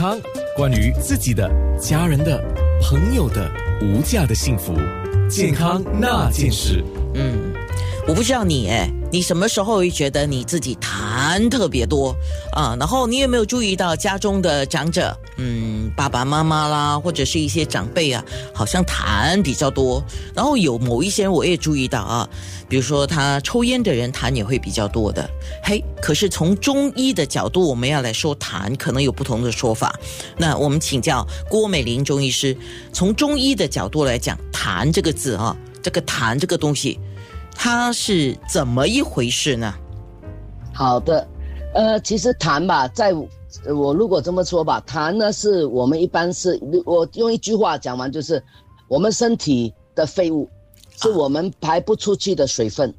康，关于自己的、家人的、朋友的无价的幸福，健康那件事。嗯，我不知道你哎，你什么时候会觉得你自己痰特别多啊？然后你有没有注意到家中的长者，嗯，爸爸妈妈啦，或者是一些长辈啊，好像痰比较多。然后有某一些人我也注意到啊，比如说他抽烟的人痰也会比较多的。嘿，可是从中医的角度，我们要来说痰，可能有不同的说法。那我们请教郭美玲中医师，从中医的角度来讲，痰这个字啊。这个痰这个东西，它是怎么一回事呢？好的，呃，其实痰吧，在我如果这么说吧，痰呢是我们一般是我用一句话讲完，就是我们身体的废物，是我们排不出去的水分，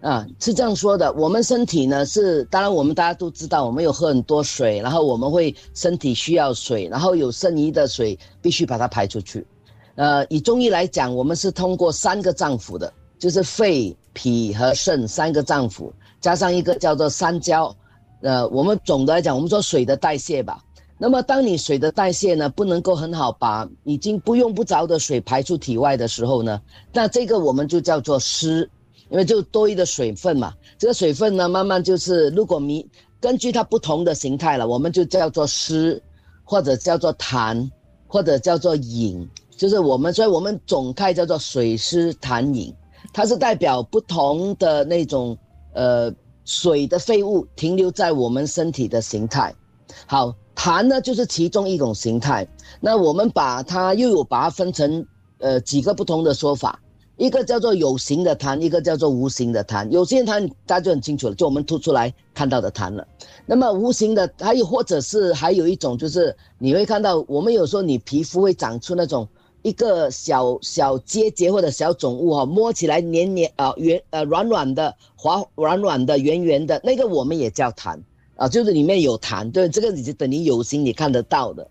啊，是这样说的。我们身体呢是，当然我们大家都知道，我们有喝很多水，然后我们会身体需要水，然后有剩余的水必须把它排出去。呃，以中医来讲，我们是通过三个脏腑的，就是肺、脾和肾三个脏腑，加上一个叫做三焦。呃，我们总的来讲，我们说水的代谢吧。那么，当你水的代谢呢不能够很好把已经不用不着的水排出体外的时候呢，那这个我们就叫做湿，因为就多余的水分嘛。这个水分呢，慢慢就是如果你根据它不同的形态了，我们就叫做湿，或者叫做痰，或者叫做饮。就是我们，所以我们总态叫做水湿痰饮，它是代表不同的那种呃水的废物停留在我们身体的形态。好，痰呢就是其中一种形态。那我们把它又有把它分成呃几个不同的说法。一个叫做有形的痰，一个叫做无形的痰。有形的痰大家就很清楚了，就我们吐出来看到的痰了。那么无形的还有或者是还有一种就是你会看到，我们有时候你皮肤会长出那种。一个小小结节或者小肿物哈，摸起来黏黏啊圆呃软软的滑软软的圆圆的那个我们也叫痰啊，就是里面有痰，对，这个你就等于有形你看得到的，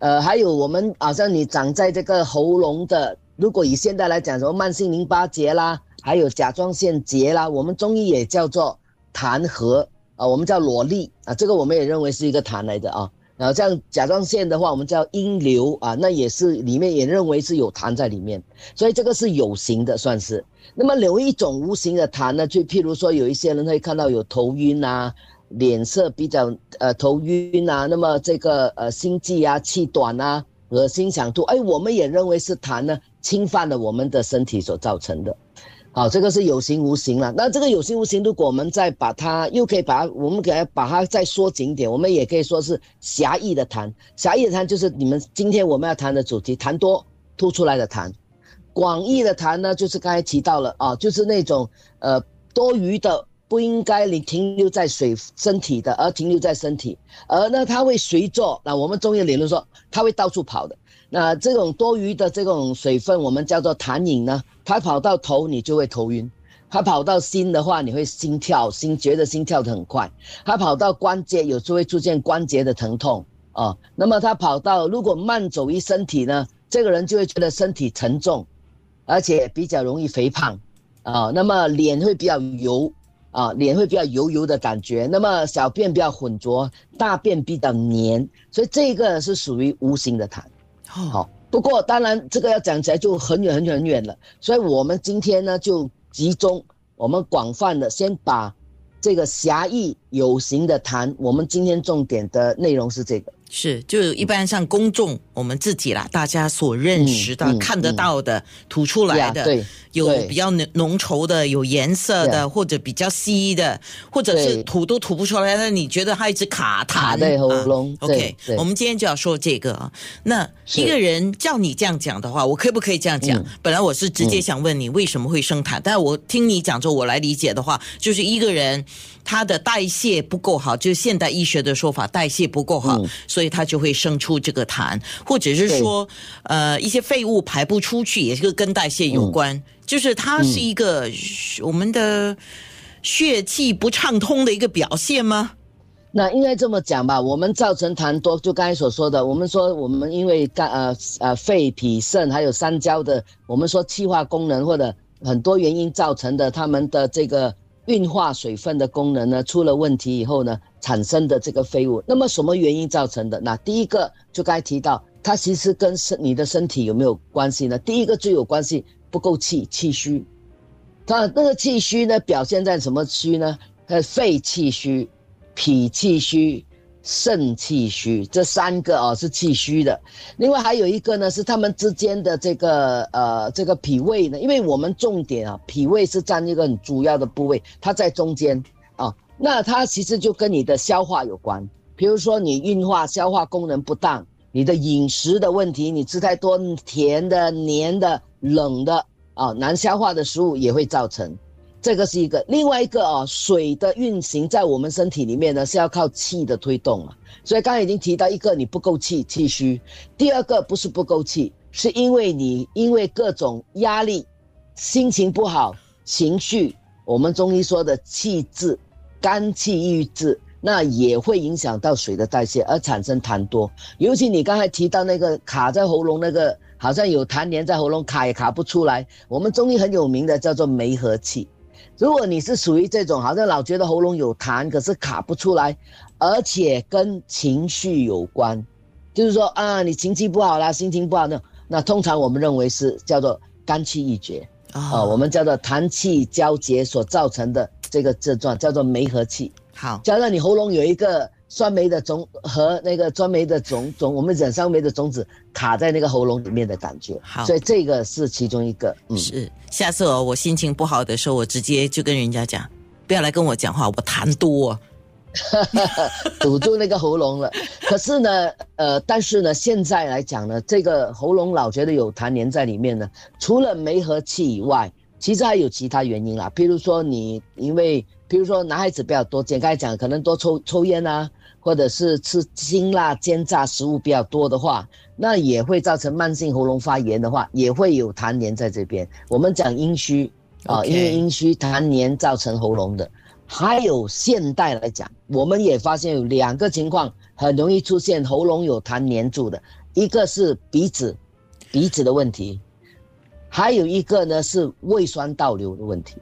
呃，还有我们好像你长在这个喉咙的，如果以现在来讲，什么慢性淋巴结啦，还有甲状腺结啦，我们中医也叫做痰核啊，我们叫裸粒啊，这个我们也认为是一个痰来的啊。然后像甲状腺的话，我们叫阴瘤啊，那也是里面也认为是有痰在里面，所以这个是有形的算是。那么有一种无形的痰呢，就譬如说有一些人会看到有头晕啊，脸色比较呃头晕啊，那么这个呃心悸啊、气短啊、恶心想吐，哎，我们也认为是痰呢侵犯了我们的身体所造成的。好，这个是有形无形了。那这个有形无形，如果我们再把它，又可以把它，我们给它把它再缩紧点，我们也可以说是狭义的谈。狭义的谈就是你们今天我们要谈的主题，谈多突出来的谈。广义的谈呢，就是刚才提到了啊，就是那种呃多余的，不应该你停留在水身体的，而停留在身体，而呢它会随着那我们中医理论说，它会到处跑的。那这种多余的这种水分，我们叫做痰饮呢。它跑到头，你就会头晕；它跑到心的话，你会心跳，心觉得心跳的很快；它跑到关节，有时候会出现关节的疼痛啊。那么它跑到如果慢走于身体呢，这个人就会觉得身体沉重，而且比较容易肥胖啊。那么脸会比较油啊，脸会比较油油的感觉。那么小便比较浑浊，大便比较黏，所以这个是属于无形的痰。好，不过当然这个要讲起来就很远很远很远了，所以我们今天呢就集中我们广泛的先把这个狭义有形的痰，我们今天重点的内容是这个。是，就一般像公众我们自己啦，大家所认识的、看得到的、吐出来的，有比较浓浓稠的、有颜色的，或者比较稀的，或者是吐都吐不出来那，你觉得它一直卡痰在喉咙？OK，我们今天就要说这个啊。那一个人叫你这样讲的话，我可不可以这样讲？本来我是直接想问你为什么会生痰，但是我听你讲之后，我来理解的话，就是一个人他的代谢不够好，就是现代医学的说法，代谢不够好。所以它就会生出这个痰，或者是说，呃，一些废物排不出去，也是跟代谢有关。就是它是一个我们的血气不畅通的一个表现吗？那应该这么讲吧。我们造成痰多，就刚才所说的，我们说我们因为肝呃呃肺脾肾还有三焦的，我们说气化功能或者很多原因造成的，他们的这个运化水分的功能呢出了问题以后呢，产生的这个废物。那么什么原因造成的？那第一个就刚才提到，它其实跟身你的身体有没有关系呢？第一个最有关系，不够气，气虚。它那个气虚呢，表现在什么虚呢？呃，肺气虚、脾气虚、肾气虚，这三个哦是气虚的。另外还有一个呢，是他们之间的这个呃这个脾胃呢，因为我们重点啊，脾胃是占一个很主要的部位，它在中间，那它其实就跟你的消化有关。比如说你运化消化功能不当，你的饮食的问题，你吃太多甜的、黏的、冷的啊，难消化的食物也会造成。这个是一个，另外一个啊，水的运行在我们身体里面呢，是要靠气的推动啊。所以刚才已经提到一个，你不够气，气虚；第二个不是不够气，是因为你因为各种压力、心情不好、情绪，我们中医说的气滞、肝气郁滞，那也会影响到水的代谢，而产生痰多。尤其你刚才提到那个卡在喉咙那个，好像有痰黏在喉咙，卡也卡不出来。我们中医很有名的叫做梅核气。如果你是属于这种，好像老觉得喉咙有痰，可是卡不出来，而且跟情绪有关，就是说啊，你情绪不好啦，心情不好那那通常我们认为是叫做肝气郁结啊，我们叫做痰气交结所造成的这个症状，叫做梅核气。好，加上你喉咙有一个。酸梅的种和那个酸梅的种种，我们忍酸梅的种子卡在那个喉咙里面的感觉，好，所以这个是其中一个。嗯，是，下次哦，我心情不好的时候，我直接就跟人家讲，不要来跟我讲话，我痰多，堵住那个喉咙了。可是呢，呃，但是呢，现在来讲呢，这个喉咙老觉得有痰黏在里面呢，除了梅和气以外，其实还有其他原因啦，譬如说你因为，譬如说男孩子比较多，简单讲，可能多抽抽烟啊。或者是吃辛辣煎炸食物比较多的话，那也会造成慢性喉咙发炎的话，也会有痰黏在这边。我们讲阴虚啊，因为阴虚痰黏造成喉咙的。还有现代来讲，我们也发现有两个情况很容易出现喉咙有痰黏住的，一个是鼻子鼻子的问题，还有一个呢是胃酸倒流的问题。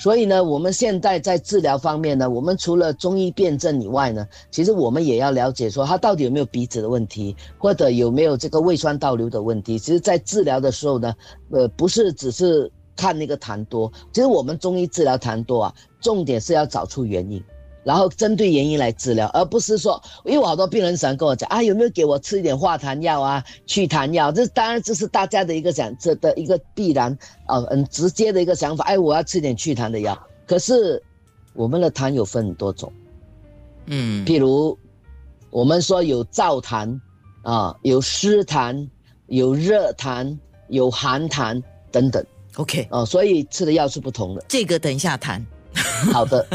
所以呢，我们现在在治疗方面呢，我们除了中医辨证以外呢，其实我们也要了解说他到底有没有鼻子的问题，或者有没有这个胃酸倒流的问题。其实，在治疗的时候呢，呃，不是只是看那个痰多，其实我们中医治疗痰多啊，重点是要找出原因。然后针对原因来治疗，而不是说，因为我好多病人喜欢跟我讲啊，有没有给我吃一点化痰药啊、祛痰药？这当然这是大家的一个想这的一个必然啊，很直接的一个想法。哎，我要吃点祛痰的药。可是我们的痰有分很多种，嗯，譬如我们说有燥痰啊，有湿痰，有热痰，有寒痰等等。OK，哦，所以吃的药是不同的。这个等一下谈。好的，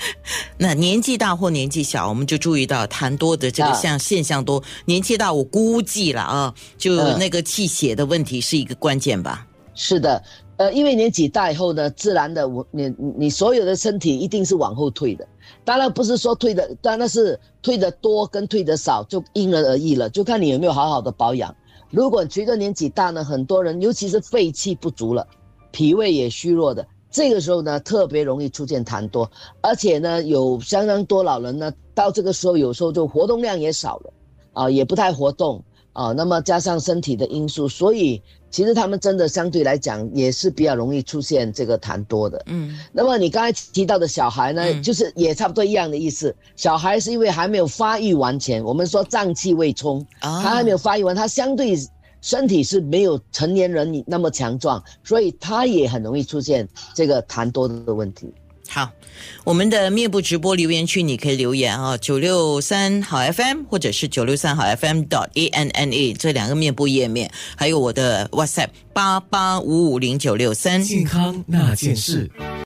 那年纪大或年纪小，我们就注意到痰多的这个像现象多。年纪大，我估计了啊，就那个气血的问题是一个关键吧。是的，呃，因为年纪大以后呢，自然的，我你你所有的身体一定是往后退的。当然不是说退的，当然是退的多跟退的少就因人而异了，就看你有没有好好的保养。如果随着年纪大呢，很多人尤其是肺气不足了，脾胃也虚弱的。这个时候呢，特别容易出现痰多，而且呢，有相当多老人呢，到这个时候有时候就活动量也少了，啊，也不太活动啊。那么加上身体的因素，所以其实他们真的相对来讲也是比较容易出现这个痰多的。嗯。那么你刚才提到的小孩呢，就是也差不多一样的意思。小孩是因为还没有发育完全，我们说脏器未充，他还没有发育完，他相对。身体是没有成年人那么强壮，所以他也很容易出现这个痰多的问题。好，我们的面部直播留言区你可以留言啊，九六三好 FM 或者是九六三好 FM dot a n n a 这两个面部页面，还有我的 WhatsApp 八八五五零九六三健康那件事。